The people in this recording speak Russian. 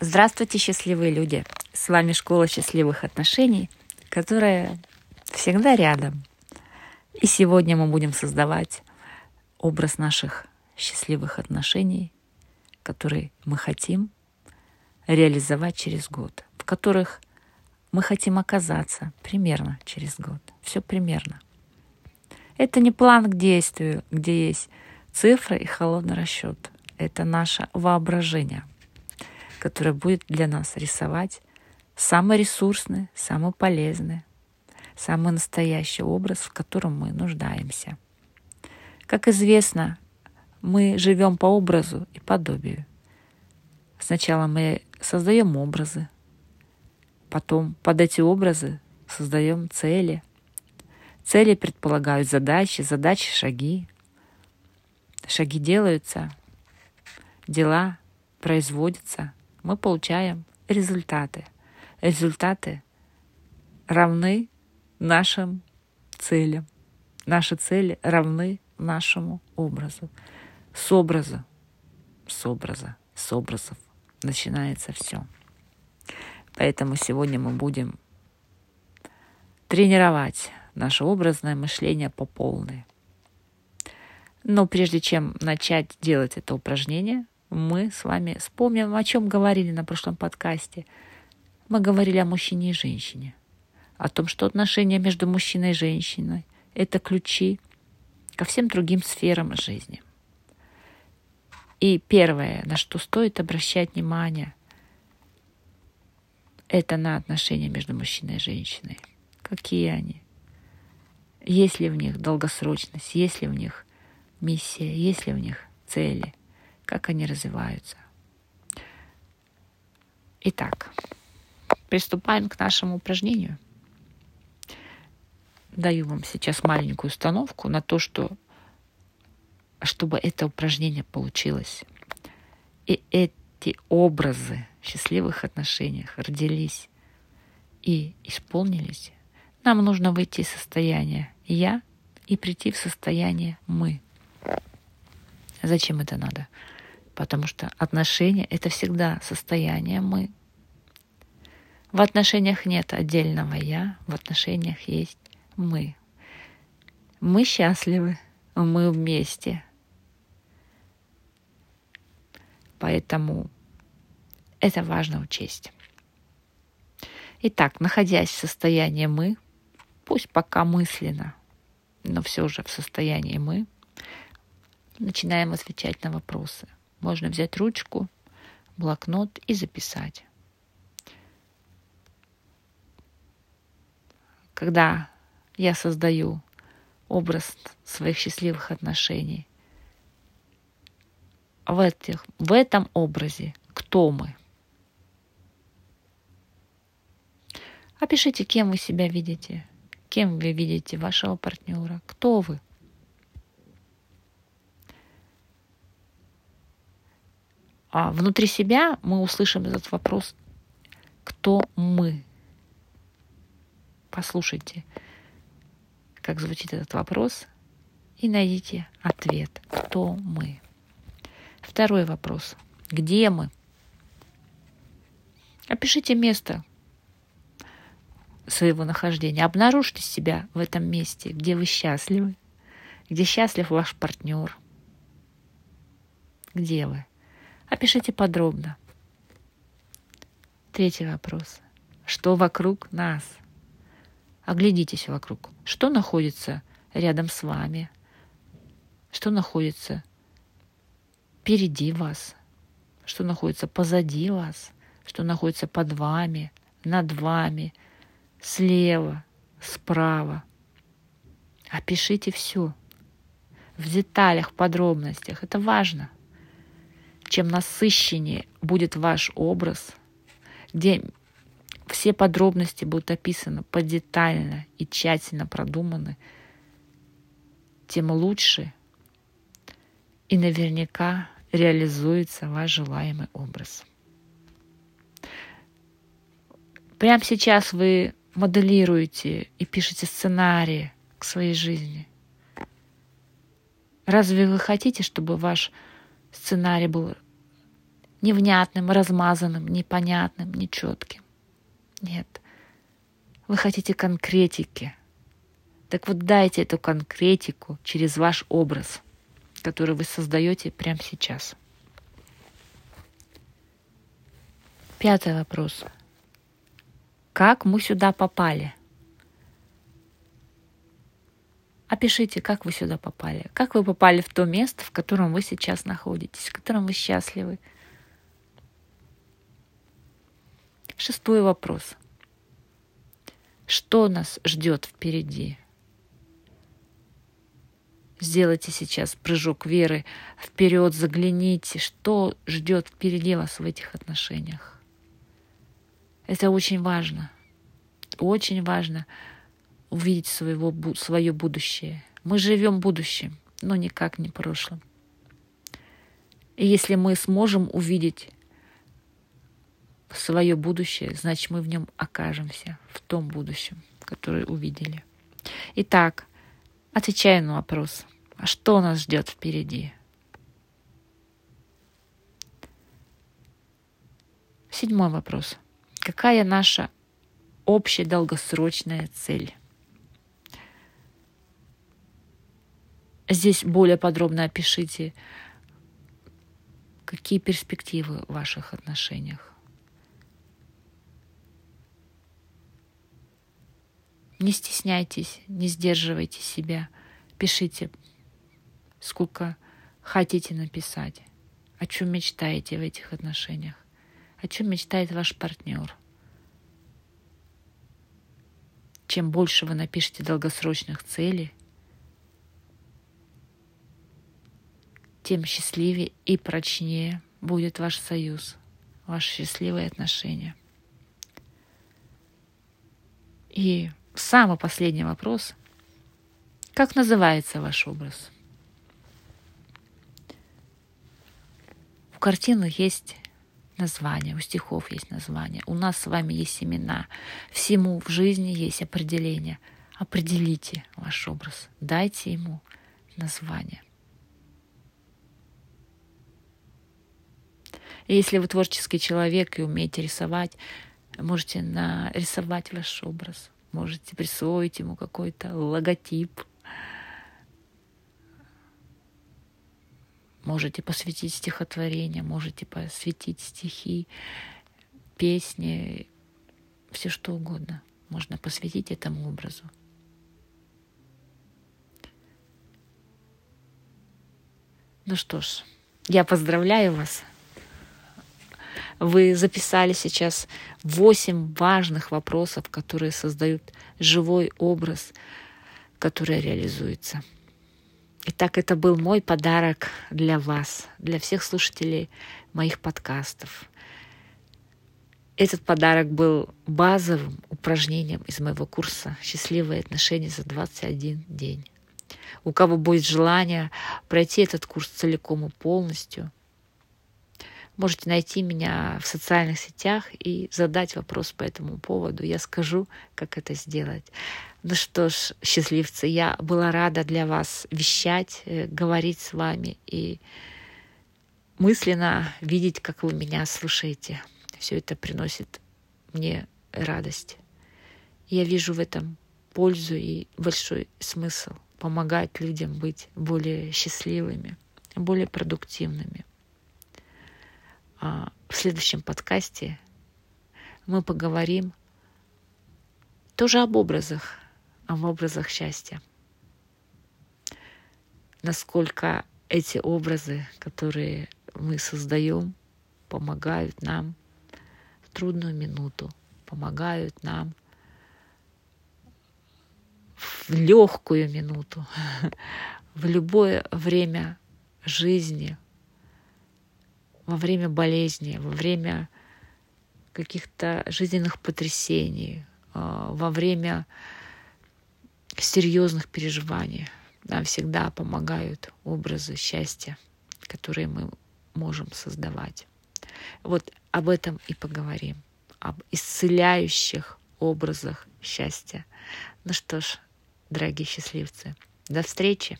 Здравствуйте, счастливые люди! С вами Школа счастливых отношений, которая всегда рядом. И сегодня мы будем создавать образ наших счастливых отношений, которые мы хотим реализовать через год, в которых мы хотим оказаться примерно через год. Все примерно. Это не план к действию, где есть цифры и холодный расчет. Это наше воображение – которая будет для нас рисовать самый ресурсный, самый полезный, самый настоящий образ, в котором мы нуждаемся. Как известно, мы живем по образу и подобию. Сначала мы создаем образы, потом под эти образы создаем цели. Цели предполагают задачи, задачи — шаги. Шаги делаются, дела производятся — мы получаем результаты. Результаты равны нашим целям. Наши цели равны нашему образу. С образа, с образа, с образов начинается все. Поэтому сегодня мы будем тренировать наше образное мышление по полной. Но прежде чем начать делать это упражнение, мы с вами вспомним, о чем говорили на прошлом подкасте. Мы говорили о мужчине и женщине, о том, что отношения между мужчиной и женщиной — это ключи ко всем другим сферам жизни. И первое, на что стоит обращать внимание, это на отношения между мужчиной и женщиной. Какие они? Есть ли в них долгосрочность, есть ли в них миссия, есть ли в них цели, как они развиваются. Итак, приступаем к нашему упражнению. Даю вам сейчас маленькую установку на то, что чтобы это упражнение получилось. И эти образы счастливых отношениях родились и исполнились, нам нужно выйти из состояния «я» и прийти в состояние «мы». Зачем это надо? Потому что отношения — это всегда состояние «мы». В отношениях нет отдельного «я», в отношениях есть «мы». Мы счастливы, мы вместе. Поэтому это важно учесть. Итак, находясь в состоянии «мы», пусть пока мысленно, но все же в состоянии «мы», начинаем отвечать на вопросы. Можно взять ручку, блокнот и записать. Когда я создаю образ своих счастливых отношений, в, этих, в этом образе кто мы? Опишите, кем вы себя видите, кем вы видите вашего партнера, кто вы – а внутри себя мы услышим этот вопрос «Кто мы?». Послушайте, как звучит этот вопрос, и найдите ответ «Кто мы?». Второй вопрос «Где мы?». Опишите место своего нахождения. Обнаружьте себя в этом месте, где вы счастливы, где счастлив ваш партнер. Где вы? Опишите подробно. Третий вопрос. Что вокруг нас? Оглядитесь вокруг. Что находится рядом с вами? Что находится впереди вас? Что находится позади вас? Что находится под вами, над вами, слева, справа? Опишите все в деталях, в подробностях. Это важно – чем насыщеннее будет ваш образ, где все подробности будут описаны подетально и тщательно продуманы, тем лучше и наверняка реализуется ваш желаемый образ. Прямо сейчас вы моделируете и пишете сценарии к своей жизни. Разве вы хотите, чтобы ваш сценарий был невнятным, размазанным, непонятным, нечетким. Нет. Вы хотите конкретики. Так вот дайте эту конкретику через ваш образ, который вы создаете прямо сейчас. Пятый вопрос. Как мы сюда попали? Опишите, как вы сюда попали. Как вы попали в то место, в котором вы сейчас находитесь, в котором вы счастливы. Шестой вопрос. Что нас ждет впереди? Сделайте сейчас прыжок веры вперед, загляните, что ждет впереди вас в этих отношениях. Это очень важно. Очень важно увидеть своего, свое будущее. Мы живем будущим, но никак не прошлым. И если мы сможем увидеть свое будущее, значит мы в нем окажемся, в том будущем, которое увидели. Итак, отвечая на вопрос, а что нас ждет впереди? Седьмой вопрос. Какая наша общая долгосрочная цель? Здесь более подробно опишите, какие перспективы в ваших отношениях. Не стесняйтесь, не сдерживайте себя. Пишите, сколько хотите написать, о чем мечтаете в этих отношениях, о чем мечтает ваш партнер. Чем больше вы напишете долгосрочных целей, тем счастливее и прочнее будет ваш союз, ваши счастливые отношения. И самый последний вопрос. Как называется ваш образ? У картины есть название, у стихов есть название, у нас с вами есть имена. Всему в жизни есть определение. Определите ваш образ, дайте ему название. И если вы творческий человек и умеете рисовать, можете нарисовать ваш образ, можете присвоить ему какой-то логотип, можете посвятить стихотворение, можете посвятить стихи, песни, все что угодно можно посвятить этому образу. Ну что ж, я поздравляю вас вы записали сейчас восемь важных вопросов, которые создают живой образ, который реализуется. Итак, это был мой подарок для вас, для всех слушателей моих подкастов. Этот подарок был базовым упражнением из моего курса «Счастливые отношения за 21 день». У кого будет желание пройти этот курс целиком и полностью – Можете найти меня в социальных сетях и задать вопрос по этому поводу. Я скажу, как это сделать. Ну что ж, счастливцы, я была рада для вас вещать, э, говорить с вами и мысленно видеть, как вы меня слушаете. Все это приносит мне радость. Я вижу в этом пользу и большой смысл помогать людям быть более счастливыми, более продуктивными. А, в следующем подкасте мы поговорим тоже об образах, об образах счастья. Насколько эти образы, которые мы создаем, помогают нам в трудную минуту, помогают нам в легкую минуту, в любое время жизни – во время болезни, во время каких-то жизненных потрясений, а, во время серьезных переживаний. Нам всегда помогают образы счастья, которые мы можем создавать. Вот об этом и поговорим, об исцеляющих образах счастья. Ну что ж, дорогие счастливцы, до встречи!